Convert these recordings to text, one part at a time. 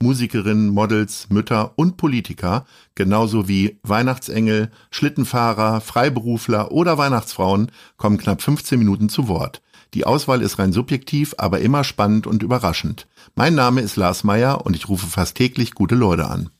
Musikerinnen, Models, Mütter und Politiker, genauso wie Weihnachtsengel, Schlittenfahrer, Freiberufler oder Weihnachtsfrauen, kommen knapp 15 Minuten zu Wort. Die Auswahl ist rein subjektiv, aber immer spannend und überraschend. Mein Name ist Lars Meyer und ich rufe fast täglich gute Leute an.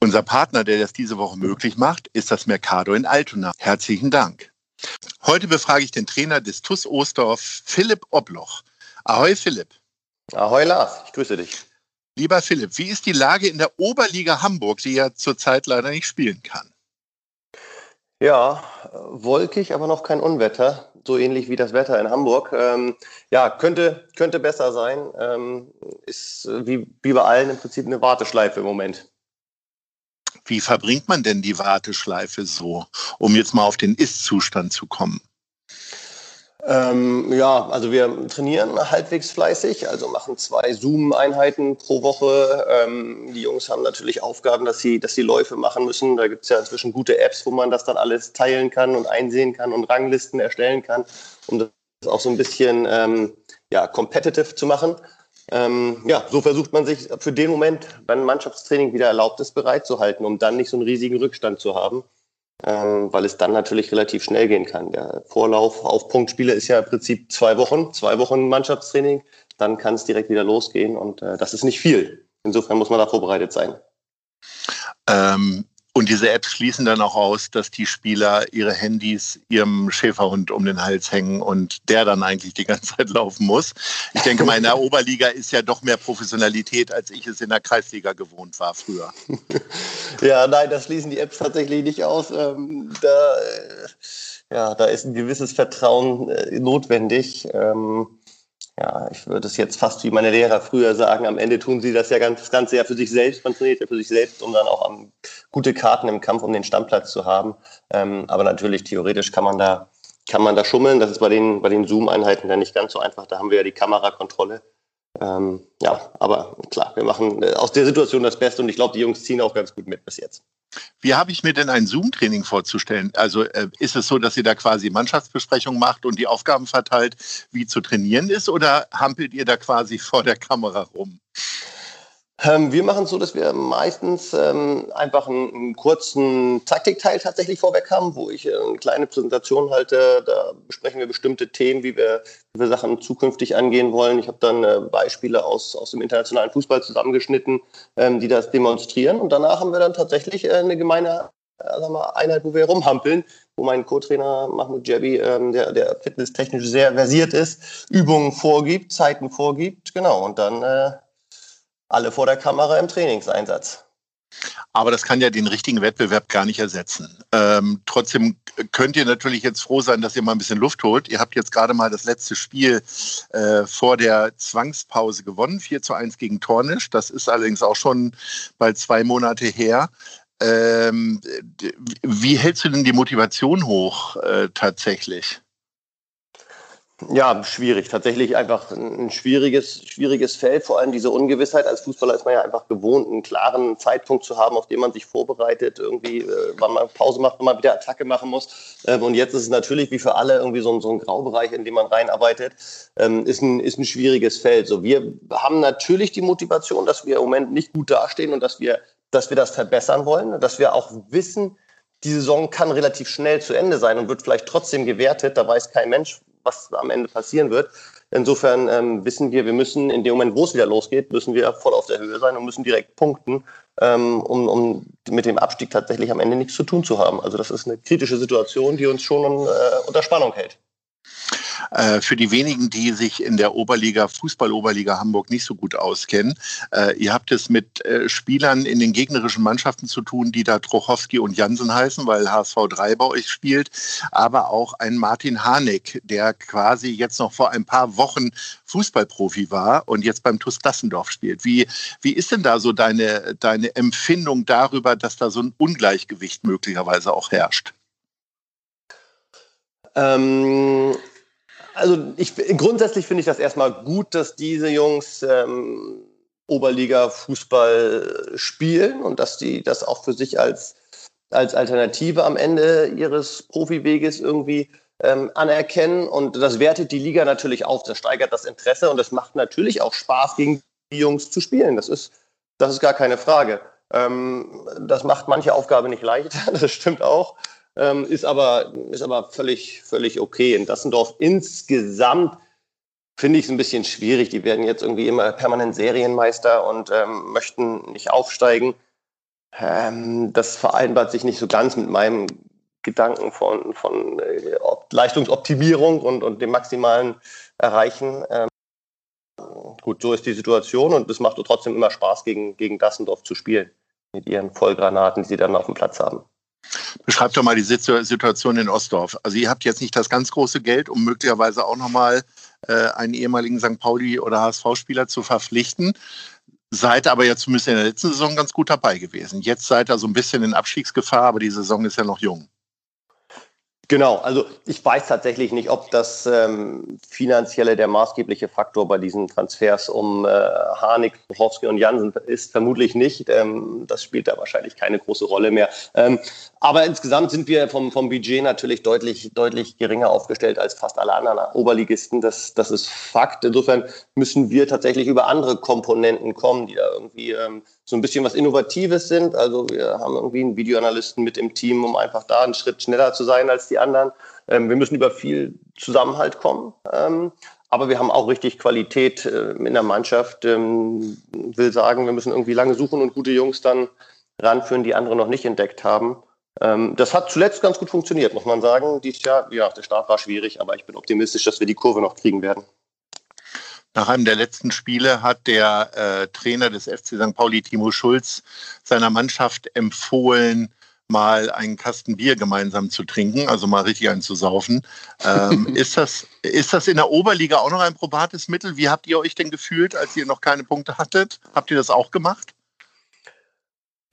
Unser Partner, der das diese Woche möglich macht, ist das Mercado in Altona. Herzlichen Dank. Heute befrage ich den Trainer des TUS Ostdorf, Philipp Obloch. Ahoi Philipp. Ahoi Lars, ich grüße dich. Lieber Philipp, wie ist die Lage in der Oberliga Hamburg, die ja zurzeit leider nicht spielen kann? Ja, wolkig, aber noch kein Unwetter. So ähnlich wie das Wetter in Hamburg. Ähm, ja, könnte, könnte besser sein. Ähm, ist wie, wie bei allen im Prinzip eine Warteschleife im Moment. Wie verbringt man denn die Warteschleife so, um jetzt mal auf den Ist-Zustand zu kommen? Ähm, ja, also wir trainieren halbwegs fleißig, also machen zwei Zoom-Einheiten pro Woche. Ähm, die Jungs haben natürlich Aufgaben, dass sie, dass sie Läufe machen müssen. Da gibt es ja inzwischen gute Apps, wo man das dann alles teilen kann und einsehen kann und Ranglisten erstellen kann, um das auch so ein bisschen ähm, ja, competitive zu machen. Ähm, ja, so versucht man sich für den Moment, wenn Mannschaftstraining wieder erlaubt ist, bereit zu halten, um dann nicht so einen riesigen Rückstand zu haben ähm, weil es dann natürlich relativ schnell gehen kann. Der Vorlauf auf Punktspiele ist ja im Prinzip zwei Wochen, zwei Wochen Mannschaftstraining, dann kann es direkt wieder losgehen und äh, das ist nicht viel. Insofern muss man da vorbereitet sein. Ähm, und diese Apps schließen dann auch aus, dass die Spieler ihre Handys ihrem Schäferhund um den Hals hängen und der dann eigentlich die ganze Zeit laufen muss. Ich denke mal, in der Oberliga ist ja doch mehr Professionalität, als ich es in der Kreisliga gewohnt war früher. Ja, nein, das schließen die Apps tatsächlich nicht aus. Ähm, da, äh, ja, da ist ein gewisses Vertrauen äh, notwendig. Ähm, ja, ich würde es jetzt fast wie meine Lehrer früher sagen, am Ende tun sie das ja ganz, das Ganze ja für sich selbst, man trainiert ja für sich selbst, um dann auch am, gute Karten im Kampf um den Stammplatz zu haben. Ähm, aber natürlich, theoretisch kann man da, kann man da schummeln. Das ist bei den, bei den Zoom-Einheiten dann nicht ganz so einfach. Da haben wir ja die Kamerakontrolle. Ähm, ja, aber klar, wir machen äh, aus der Situation das Beste und ich glaube, die Jungs ziehen auch ganz gut mit bis jetzt. Wie habe ich mir denn ein Zoom-Training vorzustellen? Also äh, ist es so, dass ihr da quasi Mannschaftsbesprechung macht und die Aufgaben verteilt, wie zu trainieren ist, oder hampelt ihr da quasi vor der Kamera rum? Ähm, wir machen es so, dass wir meistens ähm, einfach einen, einen, kurzen Taktikteil tatsächlich vorweg haben, wo ich äh, eine kleine Präsentation halte. Da besprechen wir bestimmte Themen, wie wir, wie wir Sachen zukünftig angehen wollen. Ich habe dann äh, Beispiele aus, aus dem internationalen Fußball zusammengeschnitten, ähm, die das demonstrieren. Und danach haben wir dann tatsächlich äh, eine gemeine äh, sagen wir, Einheit, wo wir rumhampeln, wo mein Co-Trainer Mahmoud Jabi, ähm, der, der fitnesstechnisch sehr versiert ist, Übungen vorgibt, Zeiten vorgibt. Genau, und dann äh, alle vor der Kamera im Trainingseinsatz. Aber das kann ja den richtigen Wettbewerb gar nicht ersetzen. Ähm, trotzdem könnt ihr natürlich jetzt froh sein, dass ihr mal ein bisschen Luft holt. Ihr habt jetzt gerade mal das letzte Spiel äh, vor der Zwangspause gewonnen, 4 zu 1 gegen Tornisch. Das ist allerdings auch schon bald zwei Monate her. Ähm, wie hältst du denn die Motivation hoch äh, tatsächlich? Ja, schwierig. Tatsächlich einfach ein schwieriges, schwieriges Feld. Vor allem diese Ungewissheit. Als Fußballer ist man ja einfach gewohnt, einen klaren Zeitpunkt zu haben, auf den man sich vorbereitet, irgendwie, äh, wann man Pause macht, wann man wieder Attacke machen muss. Ähm, und jetzt ist es natürlich wie für alle irgendwie so ein, so ein Graubereich, in dem man reinarbeitet. Ähm, ist, ein, ist ein schwieriges Feld. So, wir haben natürlich die Motivation, dass wir im Moment nicht gut dastehen und dass wir, dass wir das verbessern wollen, dass wir auch wissen, die Saison kann relativ schnell zu Ende sein und wird vielleicht trotzdem gewertet. Da weiß kein Mensch, was am Ende passieren wird. Insofern ähm, wissen wir, wir müssen in dem Moment, wo es wieder losgeht, müssen wir voll auf der Höhe sein und müssen direkt punkten, ähm, um, um mit dem Abstieg tatsächlich am Ende nichts zu tun zu haben. Also das ist eine kritische Situation, die uns schon äh, unter Spannung hält. Äh, für die wenigen, die sich in der Oberliga, Fußball-Oberliga Hamburg nicht so gut auskennen, äh, ihr habt es mit äh, Spielern in den gegnerischen Mannschaften zu tun, die da Trochowski und Jansen heißen, weil HSV 3 bei euch spielt, aber auch ein Martin Harnik, der quasi jetzt noch vor ein paar Wochen Fußballprofi war und jetzt beim TuS Dassendorf spielt. Wie, wie ist denn da so deine, deine Empfindung darüber, dass da so ein Ungleichgewicht möglicherweise auch herrscht? Ähm, also ich, grundsätzlich finde ich das erstmal gut, dass diese Jungs ähm, Oberliga-Fußball spielen und dass die das auch für sich als, als Alternative am Ende ihres Profiweges irgendwie ähm, anerkennen. Und das wertet die Liga natürlich auf, das steigert das Interesse und es macht natürlich auch Spaß, gegen die Jungs zu spielen. Das ist, das ist gar keine Frage. Ähm, das macht manche Aufgabe nicht leicht, das stimmt auch. Ähm, ist aber, ist aber völlig, völlig okay. In Dassendorf insgesamt finde ich es ein bisschen schwierig. Die werden jetzt irgendwie immer permanent Serienmeister und ähm, möchten nicht aufsteigen. Ähm, das vereinbart sich nicht so ganz mit meinem Gedanken von, von äh, Leistungsoptimierung und, und dem maximalen Erreichen. Ähm, gut, so ist die Situation und es macht trotzdem immer Spaß, gegen, gegen Dassendorf zu spielen. Mit ihren Vollgranaten, die sie dann auf dem Platz haben. Beschreibt doch mal die Situation in Ostdorf. Also ihr habt jetzt nicht das ganz große Geld, um möglicherweise auch nochmal äh, einen ehemaligen St. Pauli- oder HSV-Spieler zu verpflichten. Seid aber ja zumindest in der letzten Saison ganz gut dabei gewesen. Jetzt seid ihr so ein bisschen in Abstiegsgefahr, aber die Saison ist ja noch jung. Genau, also ich weiß tatsächlich nicht, ob das ähm, finanzielle der maßgebliche Faktor bei diesen Transfers um äh, Harnik, Buchowski und Jansen ist. Vermutlich nicht. Ähm, das spielt da wahrscheinlich keine große Rolle mehr. Ähm, aber insgesamt sind wir vom, vom Budget natürlich deutlich, deutlich geringer aufgestellt als fast alle anderen Oberligisten. Das, das ist Fakt. Insofern müssen wir tatsächlich über andere Komponenten kommen, die da irgendwie ähm, so ein bisschen was Innovatives sind. Also wir haben irgendwie einen Videoanalysten mit im Team, um einfach da einen Schritt schneller zu sein als die anderen. Ähm, wir müssen über viel Zusammenhalt kommen. Ähm, aber wir haben auch richtig Qualität äh, in der Mannschaft. Ähm, will sagen, wir müssen irgendwie lange suchen und gute Jungs dann ranführen, die andere noch nicht entdeckt haben. Ähm, das hat zuletzt ganz gut funktioniert, muss man sagen. Dieses Jahr, ja, der Start war schwierig, aber ich bin optimistisch, dass wir die Kurve noch kriegen werden. Nach einem der letzten Spiele hat der äh, Trainer des FC St. Pauli, Timo Schulz, seiner Mannschaft empfohlen, mal einen Kasten Bier gemeinsam zu trinken, also mal richtig einen zu saufen. Ähm, ist, das, ist das in der Oberliga auch noch ein probates Mittel? Wie habt ihr euch denn gefühlt, als ihr noch keine Punkte hattet? Habt ihr das auch gemacht?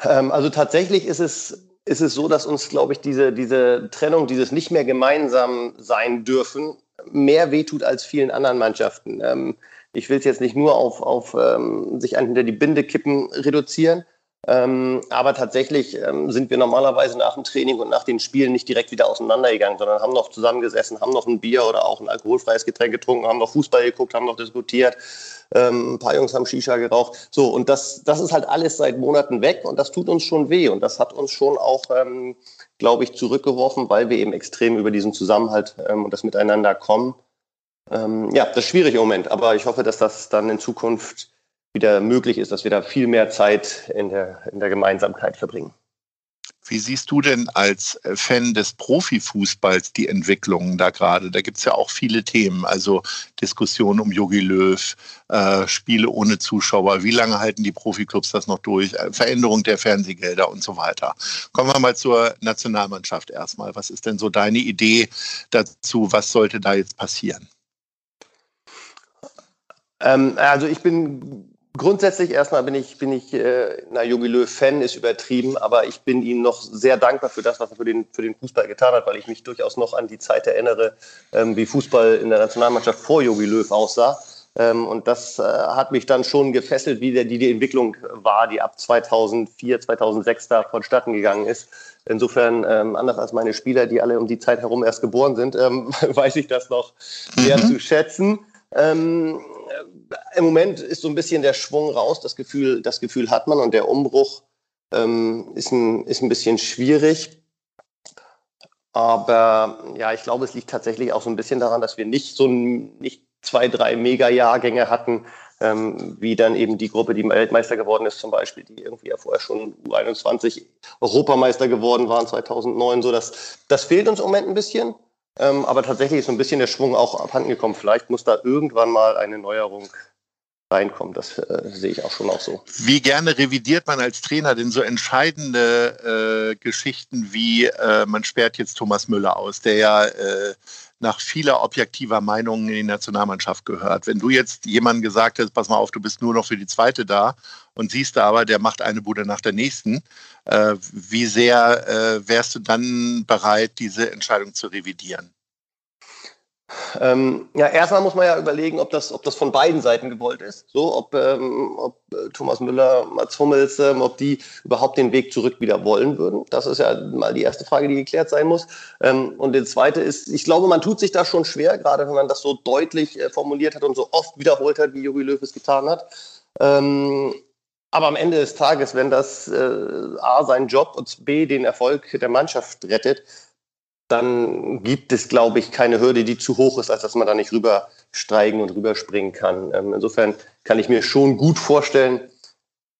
Ähm, also tatsächlich ist es, ist es so, dass uns, glaube ich, diese, diese Trennung, dieses nicht mehr gemeinsam sein dürfen, mehr wehtut als vielen anderen Mannschaften. Ähm, ich will es jetzt nicht nur auf, auf ähm, sich hinter die Binde kippen reduzieren, ähm, aber tatsächlich ähm, sind wir normalerweise nach dem Training und nach den Spielen nicht direkt wieder auseinandergegangen, sondern haben noch zusammengesessen, haben noch ein Bier oder auch ein alkoholfreies Getränk getrunken, haben noch Fußball geguckt, haben noch diskutiert. Ähm, ein paar Jungs haben Shisha geraucht. So, und das, das ist halt alles seit Monaten weg und das tut uns schon weh. Und das hat uns schon auch, ähm, glaube ich, zurückgeworfen, weil wir eben extrem über diesen Zusammenhalt ähm, und das Miteinander kommen. Ähm, ja, das ist schwierig im Moment, aber ich hoffe, dass das dann in Zukunft wieder möglich ist, dass wir da viel mehr Zeit in der, in der Gemeinsamkeit verbringen. Wie siehst du denn als Fan des Profifußballs die Entwicklungen da gerade? Da gibt es ja auch viele Themen, also Diskussionen um Jogi Löw, äh, Spiele ohne Zuschauer, wie lange halten die Profiklubs das noch durch, äh, Veränderung der Fernsehgelder und so weiter. Kommen wir mal zur Nationalmannschaft erstmal. Was ist denn so deine Idee dazu? Was sollte da jetzt passieren? Ähm, also ich bin Grundsätzlich erstmal bin ich, bin ich äh, na, Jogi Löw-Fan, ist übertrieben, aber ich bin ihm noch sehr dankbar für das, was er für den, für den Fußball getan hat, weil ich mich durchaus noch an die Zeit erinnere, ähm, wie Fußball in der Nationalmannschaft vor Jogi Löw aussah. Ähm, und das äh, hat mich dann schon gefesselt, wie der, die, die Entwicklung war, die ab 2004, 2006 da vonstatten gegangen ist. Insofern, ähm, anders als meine Spieler, die alle um die Zeit herum erst geboren sind, ähm, weiß ich das noch sehr mhm. zu schätzen. Ähm, im Moment ist so ein bisschen der Schwung raus, das Gefühl, das Gefühl hat man und der Umbruch ähm, ist, ein, ist ein bisschen schwierig. Aber ja, ich glaube, es liegt tatsächlich auch so ein bisschen daran, dass wir nicht so ein, nicht zwei, drei Mega-Jahrgänge hatten, ähm, wie dann eben die Gruppe, die Weltmeister geworden ist, zum Beispiel, die irgendwie ja vorher schon U21 Europameister geworden waren 2009. So, das, das fehlt uns im Moment ein bisschen. Ähm, aber tatsächlich ist so ein bisschen der Schwung auch abhanden gekommen. Vielleicht muss da irgendwann mal eine Neuerung reinkommen. Das äh, sehe ich auch schon auch so. Wie gerne revidiert man als Trainer denn so entscheidende äh, Geschichten wie äh, man sperrt jetzt Thomas Müller aus, der ja äh, nach vieler objektiver Meinungen in die Nationalmannschaft gehört. Wenn du jetzt jemandem gesagt hast, pass mal auf, du bist nur noch für die zweite da und siehst aber, der macht eine Bude nach der nächsten, äh, wie sehr äh, wärst du dann bereit, diese Entscheidung zu revidieren? Ähm, ja, erstmal muss man ja überlegen, ob das, ob das von beiden Seiten gewollt ist. So, ob, ähm, ob äh, Thomas Müller, Mats Hummels, ähm, ob die überhaupt den Weg zurück wieder wollen würden. Das ist ja mal die erste Frage, die geklärt sein muss. Ähm, und die zweite ist, ich glaube, man tut sich da schon schwer, gerade wenn man das so deutlich äh, formuliert hat und so oft wiederholt hat, wie Jogi Löw es getan hat. Ähm, aber am Ende des Tages, wenn das äh, A seinen Job und B den Erfolg der Mannschaft rettet, dann gibt es, glaube ich, keine Hürde, die zu hoch ist, als dass man da nicht rübersteigen und rüberspringen kann. Ähm, insofern kann ich mir schon gut vorstellen,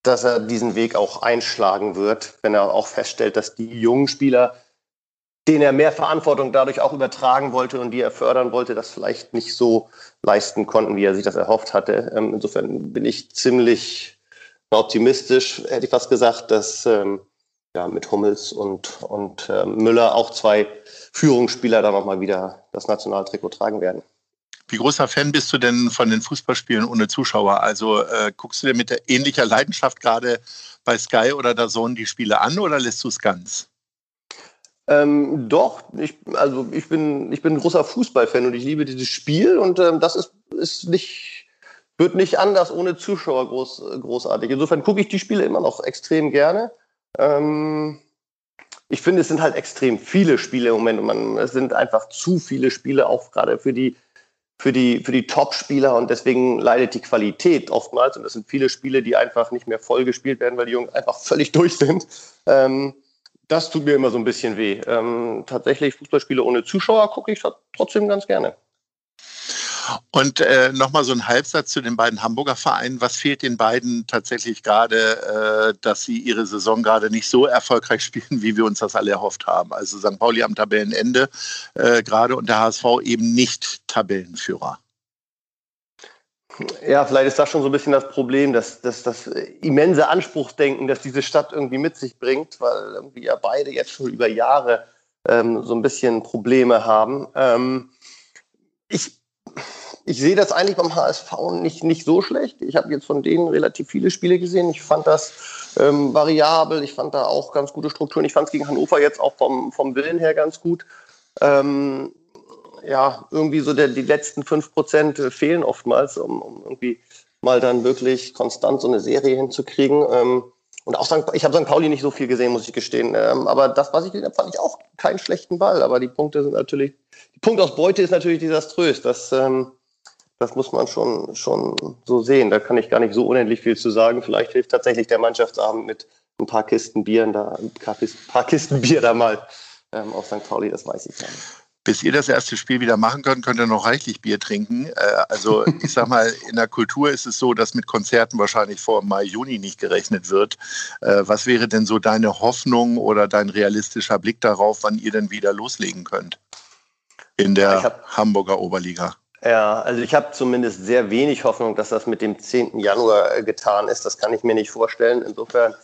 dass er diesen Weg auch einschlagen wird, wenn er auch feststellt, dass die jungen Spieler, denen er mehr Verantwortung dadurch auch übertragen wollte und die er fördern wollte, das vielleicht nicht so leisten konnten, wie er sich das erhofft hatte. Ähm, insofern bin ich ziemlich optimistisch, hätte ich fast gesagt, dass ähm, ja, mit Hummels und, und äh, Müller auch zwei Führungsspieler da nochmal wieder das Nationaltrikot tragen werden. Wie großer Fan bist du denn von den Fußballspielen ohne Zuschauer? Also äh, guckst du dir mit ähnlicher Leidenschaft gerade bei Sky oder der Zone die Spiele an oder lässt du es ganz? Ähm, doch, ich, also ich bin, ich bin ein großer Fußballfan und ich liebe dieses Spiel und ähm, das ist, ist nicht, wird nicht anders ohne Zuschauer groß, großartig. Insofern gucke ich die Spiele immer noch extrem gerne. Ähm, ich finde, es sind halt extrem viele Spiele im Moment man, es sind einfach zu viele Spiele, auch gerade für die, für die, für die Top-Spieler und deswegen leidet die Qualität oftmals und das sind viele Spiele, die einfach nicht mehr voll gespielt werden, weil die Jungs einfach völlig durch sind. Ähm, das tut mir immer so ein bisschen weh. Ähm, tatsächlich Fußballspiele ohne Zuschauer gucke ich trotzdem ganz gerne. Und äh, nochmal so ein Halbsatz zu den beiden Hamburger Vereinen. Was fehlt den beiden tatsächlich gerade, äh, dass sie ihre Saison gerade nicht so erfolgreich spielen, wie wir uns das alle erhofft haben? Also St. Pauli am Tabellenende äh, gerade und der HSV eben nicht Tabellenführer. Ja, vielleicht ist das schon so ein bisschen das Problem, dass, dass das immense Anspruchsdenken, das diese Stadt irgendwie mit sich bringt, weil irgendwie ja beide jetzt schon über Jahre ähm, so ein bisschen Probleme haben. Ähm, ich ich sehe das eigentlich beim HSV nicht, nicht so schlecht. Ich habe jetzt von denen relativ viele Spiele gesehen. Ich fand das ähm, variabel. Ich fand da auch ganz gute Strukturen. Ich fand es gegen Hannover jetzt auch vom, vom Willen her ganz gut. Ähm, ja, irgendwie so der, die letzten fünf Prozent fehlen oftmals, um, um, irgendwie mal dann wirklich konstant so eine Serie hinzukriegen. Ähm, und auch St. ich habe St. Pauli nicht so viel gesehen, muss ich gestehen. Ähm, aber das, was ich gesehen habe, fand ich auch keinen schlechten Ball. Aber die Punkte sind natürlich, die Punktausbeute ist natürlich desaströs. Das, ähm, das muss man schon, schon so sehen. Da kann ich gar nicht so unendlich viel zu sagen. Vielleicht hilft tatsächlich der Mannschaftsabend mit ein paar Kisten Bier da, ein paar Kisten Bier da mal ähm, auf St. Pauli, das weiß ich gar nicht. Bis ihr das erste Spiel wieder machen könnt, könnt ihr noch reichlich Bier trinken. Äh, also ich sag mal, in der Kultur ist es so, dass mit Konzerten wahrscheinlich vor Mai, Juni nicht gerechnet wird. Äh, was wäre denn so deine Hoffnung oder dein realistischer Blick darauf, wann ihr denn wieder loslegen könnt in der hab, Hamburger Oberliga? Ja, also ich habe zumindest sehr wenig Hoffnung, dass das mit dem 10. Januar äh, getan ist. Das kann ich mir nicht vorstellen. Insofern,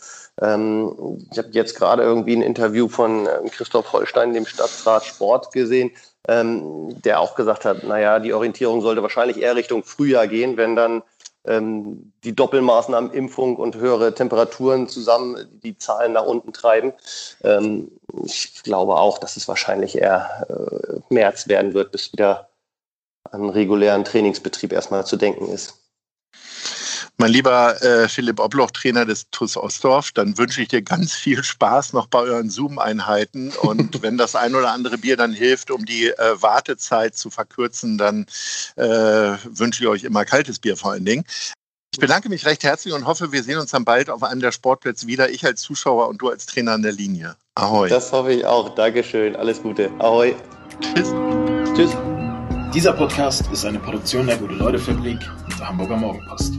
ähm, ich habe jetzt gerade irgendwie ein Interview von ähm, Christoph Holstein, dem Stadtrat Sport, gesehen, ähm, der auch gesagt hat, naja, die Orientierung sollte wahrscheinlich eher Richtung Frühjahr gehen, wenn dann ähm, die Doppelmaßnahmen Impfung und höhere Temperaturen zusammen die Zahlen nach unten treiben. Ähm, ich glaube auch, dass es wahrscheinlich eher äh, März werden wird, bis wieder an regulären Trainingsbetrieb erstmal zu denken ist. Mein lieber äh, Philipp Obloch, Trainer des TUS Ostdorf, dann wünsche ich dir ganz viel Spaß noch bei euren Zoom-Einheiten. Und wenn das ein oder andere Bier dann hilft, um die äh, Wartezeit zu verkürzen, dann äh, wünsche ich euch immer kaltes Bier vor allen Dingen. Ich bedanke mich recht herzlich und hoffe, wir sehen uns dann bald auf einem der Sportplätze wieder. Ich als Zuschauer und du als Trainer an der Linie. Ahoi. Das hoffe ich auch. Dankeschön. Alles Gute. Ahoi. Tschüss. Tschüss. Dieser Podcast ist eine Produktion der Gute-Leute-Fabrik und der Hamburger Morgenpost.